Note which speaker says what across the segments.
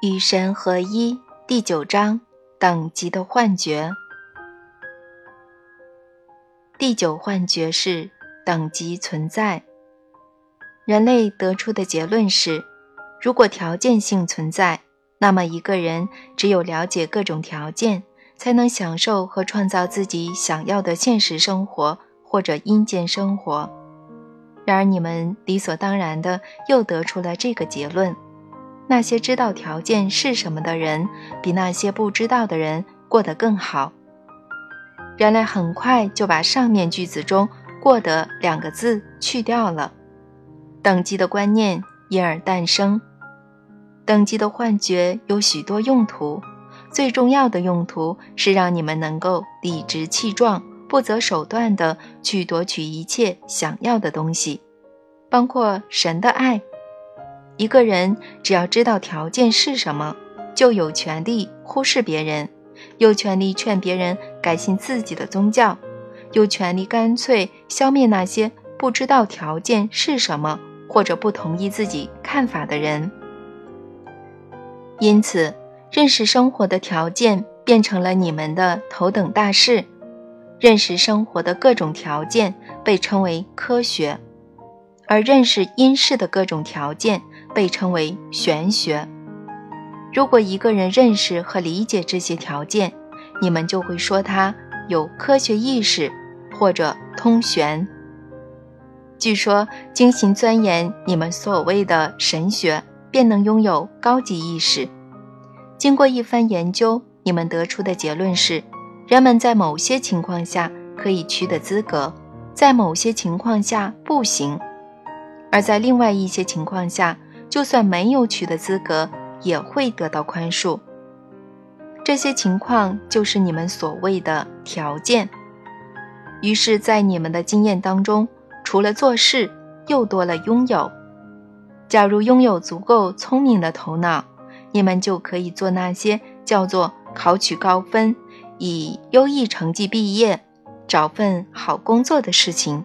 Speaker 1: 与神合一第九章等级的幻觉。第九幻觉是等级存在。人类得出的结论是：如果条件性存在，那么一个人只有了解各种条件，才能享受和创造自己想要的现实生活或者阴间生活。然而，你们理所当然的又得出了这个结论。那些知道条件是什么的人，比那些不知道的人过得更好。人类很快就把上面句子中“过得”两个字去掉了，等级的观念因而诞生。等级的幻觉有许多用途，最重要的用途是让你们能够理直气壮、不择手段地去夺取一切想要的东西，包括神的爱。一个人只要知道条件是什么，就有权利忽视别人，有权利劝别人改信自己的宗教，有权利干脆消灭那些不知道条件是什么或者不同意自己看法的人。因此，认识生活的条件变成了你们的头等大事。认识生活的各种条件被称为科学，而认识因事的各种条件。被称为玄学。如果一个人认识和理解这些条件，你们就会说他有科学意识或者通玄。据说，精心钻研你们所谓的神学，便能拥有高级意识。经过一番研究，你们得出的结论是：人们在某些情况下可以取得资格，在某些情况下不行，而在另外一些情况下。就算没有取得资格，也会得到宽恕。这些情况就是你们所谓的条件。于是，在你们的经验当中，除了做事，又多了拥有。假如拥有足够聪明的头脑，你们就可以做那些叫做考取高分、以优异成绩毕业、找份好工作的事情。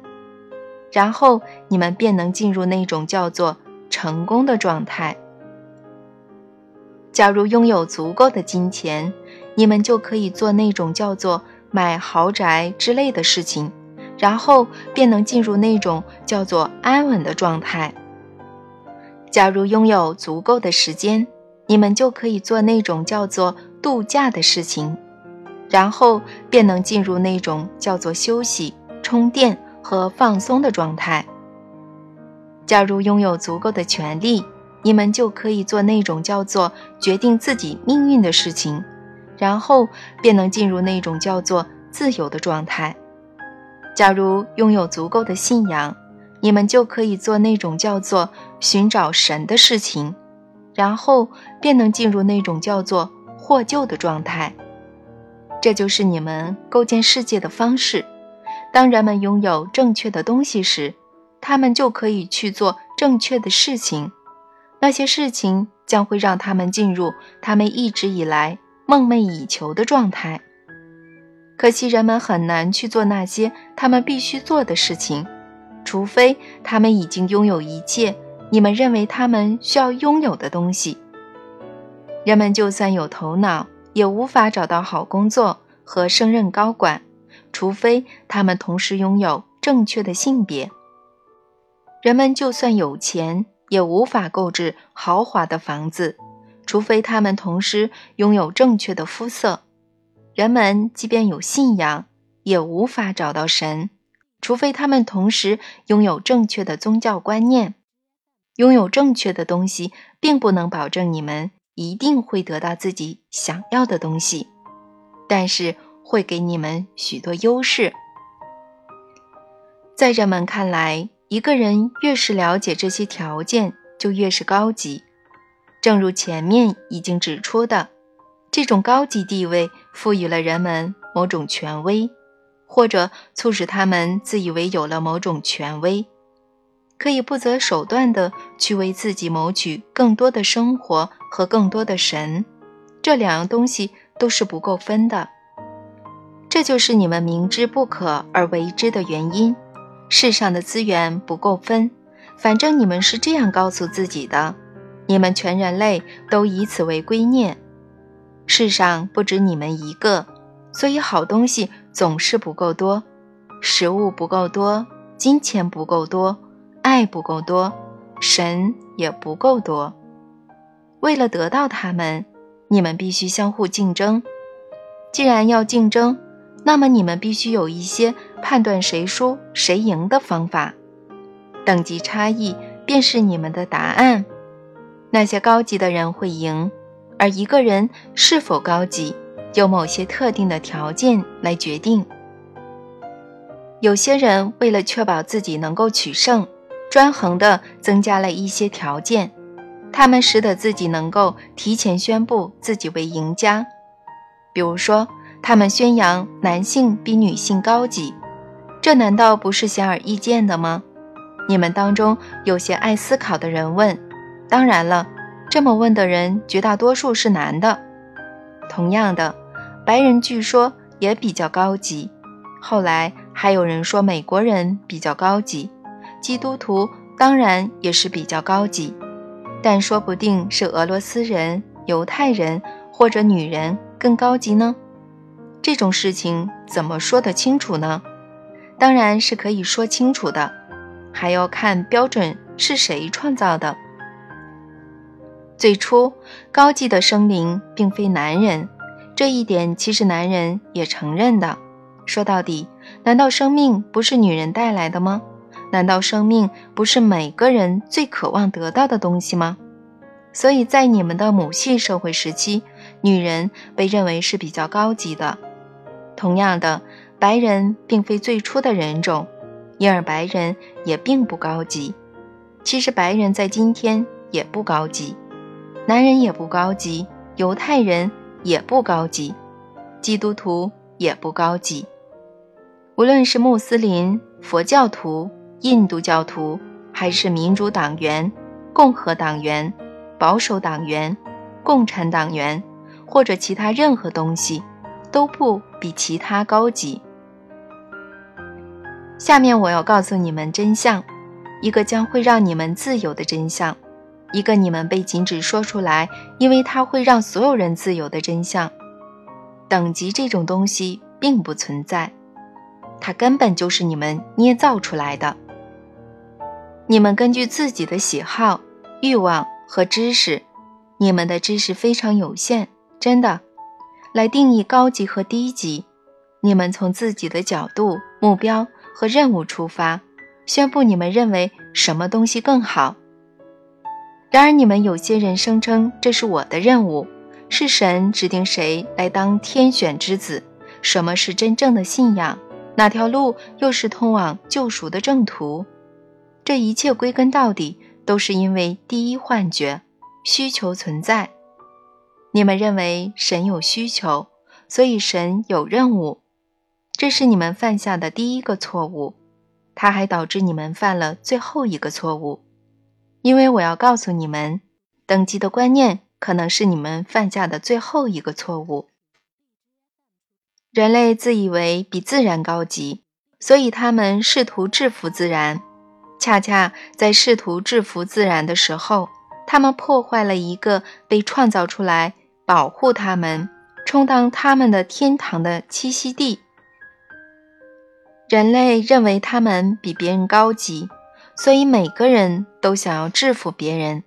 Speaker 1: 然后，你们便能进入那种叫做……成功的状态。假如拥有足够的金钱，你们就可以做那种叫做买豪宅之类的事情，然后便能进入那种叫做安稳的状态。假如拥有足够的时间，你们就可以做那种叫做度假的事情，然后便能进入那种叫做休息、充电和放松的状态。假如拥有足够的权利，你们就可以做那种叫做决定自己命运的事情，然后便能进入那种叫做自由的状态。假如拥有足够的信仰，你们就可以做那种叫做寻找神的事情，然后便能进入那种叫做获救的状态。这就是你们构建世界的方式。当人们拥有正确的东西时。他们就可以去做正确的事情，那些事情将会让他们进入他们一直以来梦寐以求的状态。可惜人们很难去做那些他们必须做的事情，除非他们已经拥有一切你们认为他们需要拥有的东西。人们就算有头脑，也无法找到好工作和升任高管，除非他们同时拥有正确的性别。人们就算有钱，也无法购置豪华的房子，除非他们同时拥有正确的肤色。人们即便有信仰，也无法找到神，除非他们同时拥有正确的宗教观念。拥有正确的东西，并不能保证你们一定会得到自己想要的东西，但是会给你们许多优势。在人们看来。一个人越是了解这些条件，就越是高级。正如前面已经指出的，这种高级地位赋予了人们某种权威，或者促使他们自以为有了某种权威，可以不择手段地去为自己谋取更多的生活和更多的神。这两样东西都是不够分的。这就是你们明知不可而为之的原因。世上的资源不够分，反正你们是这样告诉自己的。你们全人类都以此为圭臬。世上不止你们一个，所以好东西总是不够多，食物不够多，金钱不够多，爱不够多，神也不够多。为了得到它们，你们必须相互竞争。既然要竞争，那么你们必须有一些判断谁输谁赢的方法。等级差异便是你们的答案。那些高级的人会赢，而一个人是否高级，由某些特定的条件来决定。有些人为了确保自己能够取胜，专横地增加了一些条件，他们使得自己能够提前宣布自己为赢家。比如说，他们宣扬男性比女性高级，这难道不是显而易见的吗？你们当中有些爱思考的人问：“当然了，这么问的人绝大多数是男的。同样的，白人据说也比较高级。后来还有人说美国人比较高级，基督徒当然也是比较高级，但说不定是俄罗斯人、犹太人或者女人更高级呢。这种事情怎么说得清楚呢？当然是可以说清楚的。”还要看标准是谁创造的。最初，高级的生灵并非男人，这一点其实男人也承认的。说到底，难道生命不是女人带来的吗？难道生命不是每个人最渴望得到的东西吗？所以在你们的母系社会时期，女人被认为是比较高级的。同样的，白人并非最初的人种。因而白人也并不高级，其实白人在今天也不高级，男人也不高级，犹太人也不高级，基督徒也不高级。无论是穆斯林、佛教徒、印度教徒，还是民主党员、共和党员、保守党员、共产党员，或者其他任何东西，都不比其他高级。下面我要告诉你们真相，一个将会让你们自由的真相，一个你们被禁止说出来，因为它会让所有人自由的真相。等级这种东西并不存在，它根本就是你们捏造出来的。你们根据自己的喜好、欲望和知识，你们的知识非常有限，真的，来定义高级和低级。你们从自己的角度、目标。和任务出发，宣布你们认为什么东西更好。然而，你们有些人声称这是我的任务，是神指定谁来当天选之子。什么是真正的信仰？哪条路又是通往救赎的正途？这一切归根到底都是因为第一幻觉需求存在。你们认为神有需求，所以神有任务。这是你们犯下的第一个错误，它还导致你们犯了最后一个错误。因为我要告诉你们，等级的观念可能是你们犯下的最后一个错误。人类自以为比自然高级，所以他们试图制服自然。恰恰在试图制服自然的时候，他们破坏了一个被创造出来保护他们、充当他们的天堂的栖息地。人类认为他们比别人高级，所以每个人都想要制服别人。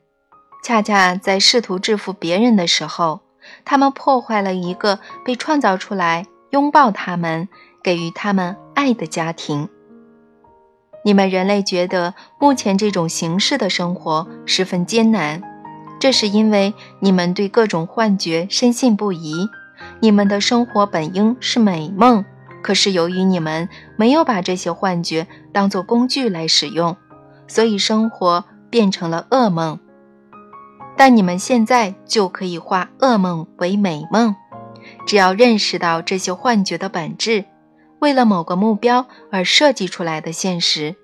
Speaker 1: 恰恰在试图制服别人的时候，他们破坏了一个被创造出来拥抱他们、给予他们爱的家庭。你们人类觉得目前这种形式的生活十分艰难，这是因为你们对各种幻觉深信不疑。你们的生活本应是美梦。可是由于你们没有把这些幻觉当作工具来使用，所以生活变成了噩梦。但你们现在就可以化噩梦为美梦，只要认识到这些幻觉的本质，为了某个目标而设计出来的现实，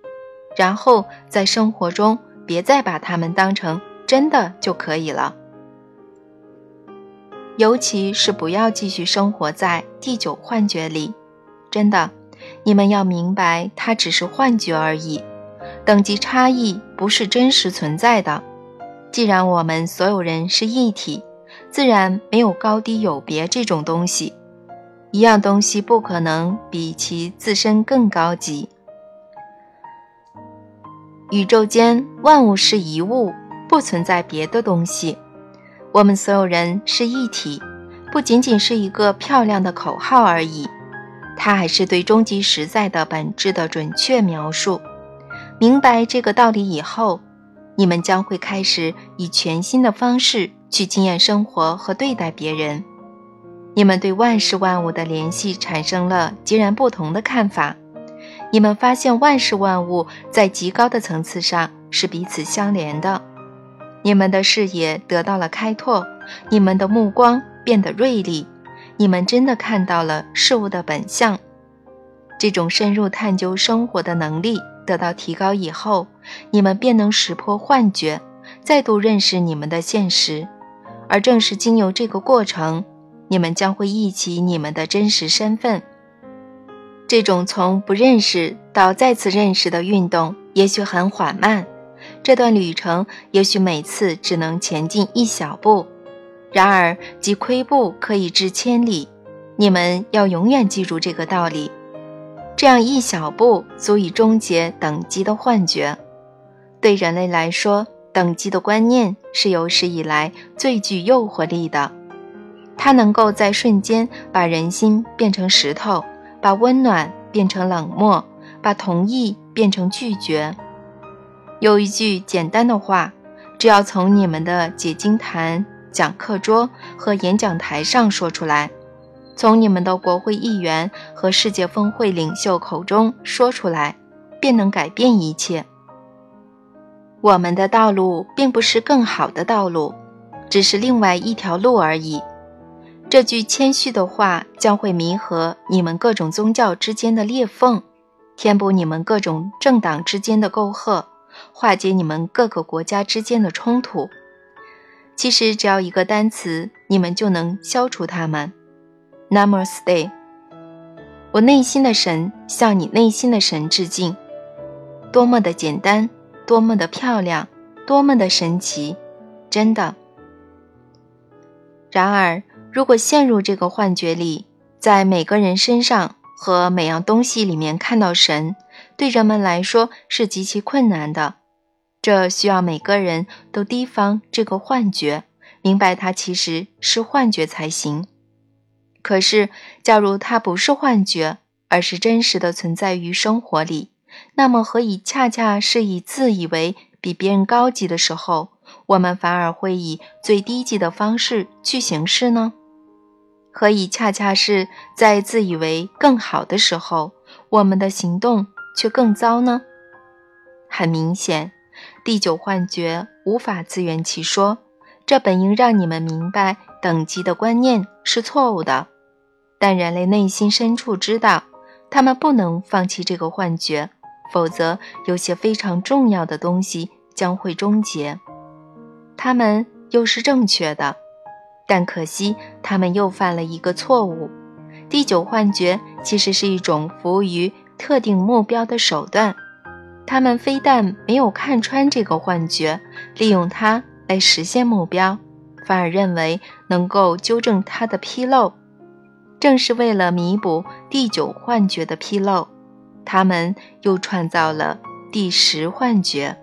Speaker 1: 然后在生活中别再把它们当成真的就可以了。尤其是不要继续生活在第九幻觉里。真的，你们要明白，它只是幻觉而已。等级差异不是真实存在的。既然我们所有人是一体，自然没有高低有别这种东西。一样东西不可能比其自身更高级。宇宙间万物是一物，不存在别的东西。我们所有人是一体，不仅仅是一个漂亮的口号而已，它还是对终极实在的本质的准确描述。明白这个道理以后，你们将会开始以全新的方式去经验生活和对待别人。你们对万事万物的联系产生了截然不同的看法。你们发现万事万物在极高的层次上是彼此相连的。你们的视野得到了开拓，你们的目光变得锐利，你们真的看到了事物的本相。这种深入探究生活的能力得到提高以后，你们便能识破幻觉，再度认识你们的现实。而正是经由这个过程。你们将会忆起你们的真实身份。这种从不认识到再次认识的运动，也许很缓慢。这段旅程也许每次只能前进一小步，然而即跬步可以至千里。你们要永远记住这个道理：这样一小步足以终结等级的幻觉。对人类来说，等级的观念是有史以来最具诱惑力的。它能够在瞬间把人心变成石头，把温暖变成冷漠，把同意变成拒绝。有一句简单的话，只要从你们的解经坛、讲课桌和演讲台上说出来，从你们的国会议员和世界峰会领袖口中说出来，便能改变一切。我们的道路并不是更好的道路，只是另外一条路而已。这句谦虚的话将会弥合你们各种宗教之间的裂缝，填补你们各种政党之间的沟壑，化解你们各个国家之间的冲突。其实只要一个单词，你们就能消除它们。Namaste。我内心的神向你内心的神致敬。多么的简单，多么的漂亮，多么的神奇，真的。然而。如果陷入这个幻觉里，在每个人身上和每样东西里面看到神，对人们来说是极其困难的。这需要每个人都提防这个幻觉，明白它其实是幻觉才行。可是，假如它不是幻觉，而是真实的存在于生活里，那么何以恰恰是以自以为比别人高级的时候，我们反而会以最低级的方式去行事呢？何以恰恰是在自以为更好的时候，我们的行动却更糟呢？很明显，第九幻觉无法自圆其说。这本应让你们明白等级的观念是错误的，但人类内心深处知道，他们不能放弃这个幻觉，否则有些非常重要的东西将会终结。他们又是正确的。但可惜，他们又犯了一个错误。第九幻觉其实是一种服务于特定目标的手段。他们非但没有看穿这个幻觉，利用它来实现目标，反而认为能够纠正它的纰漏。正是为了弥补第九幻觉的纰漏，他们又创造了第十幻觉。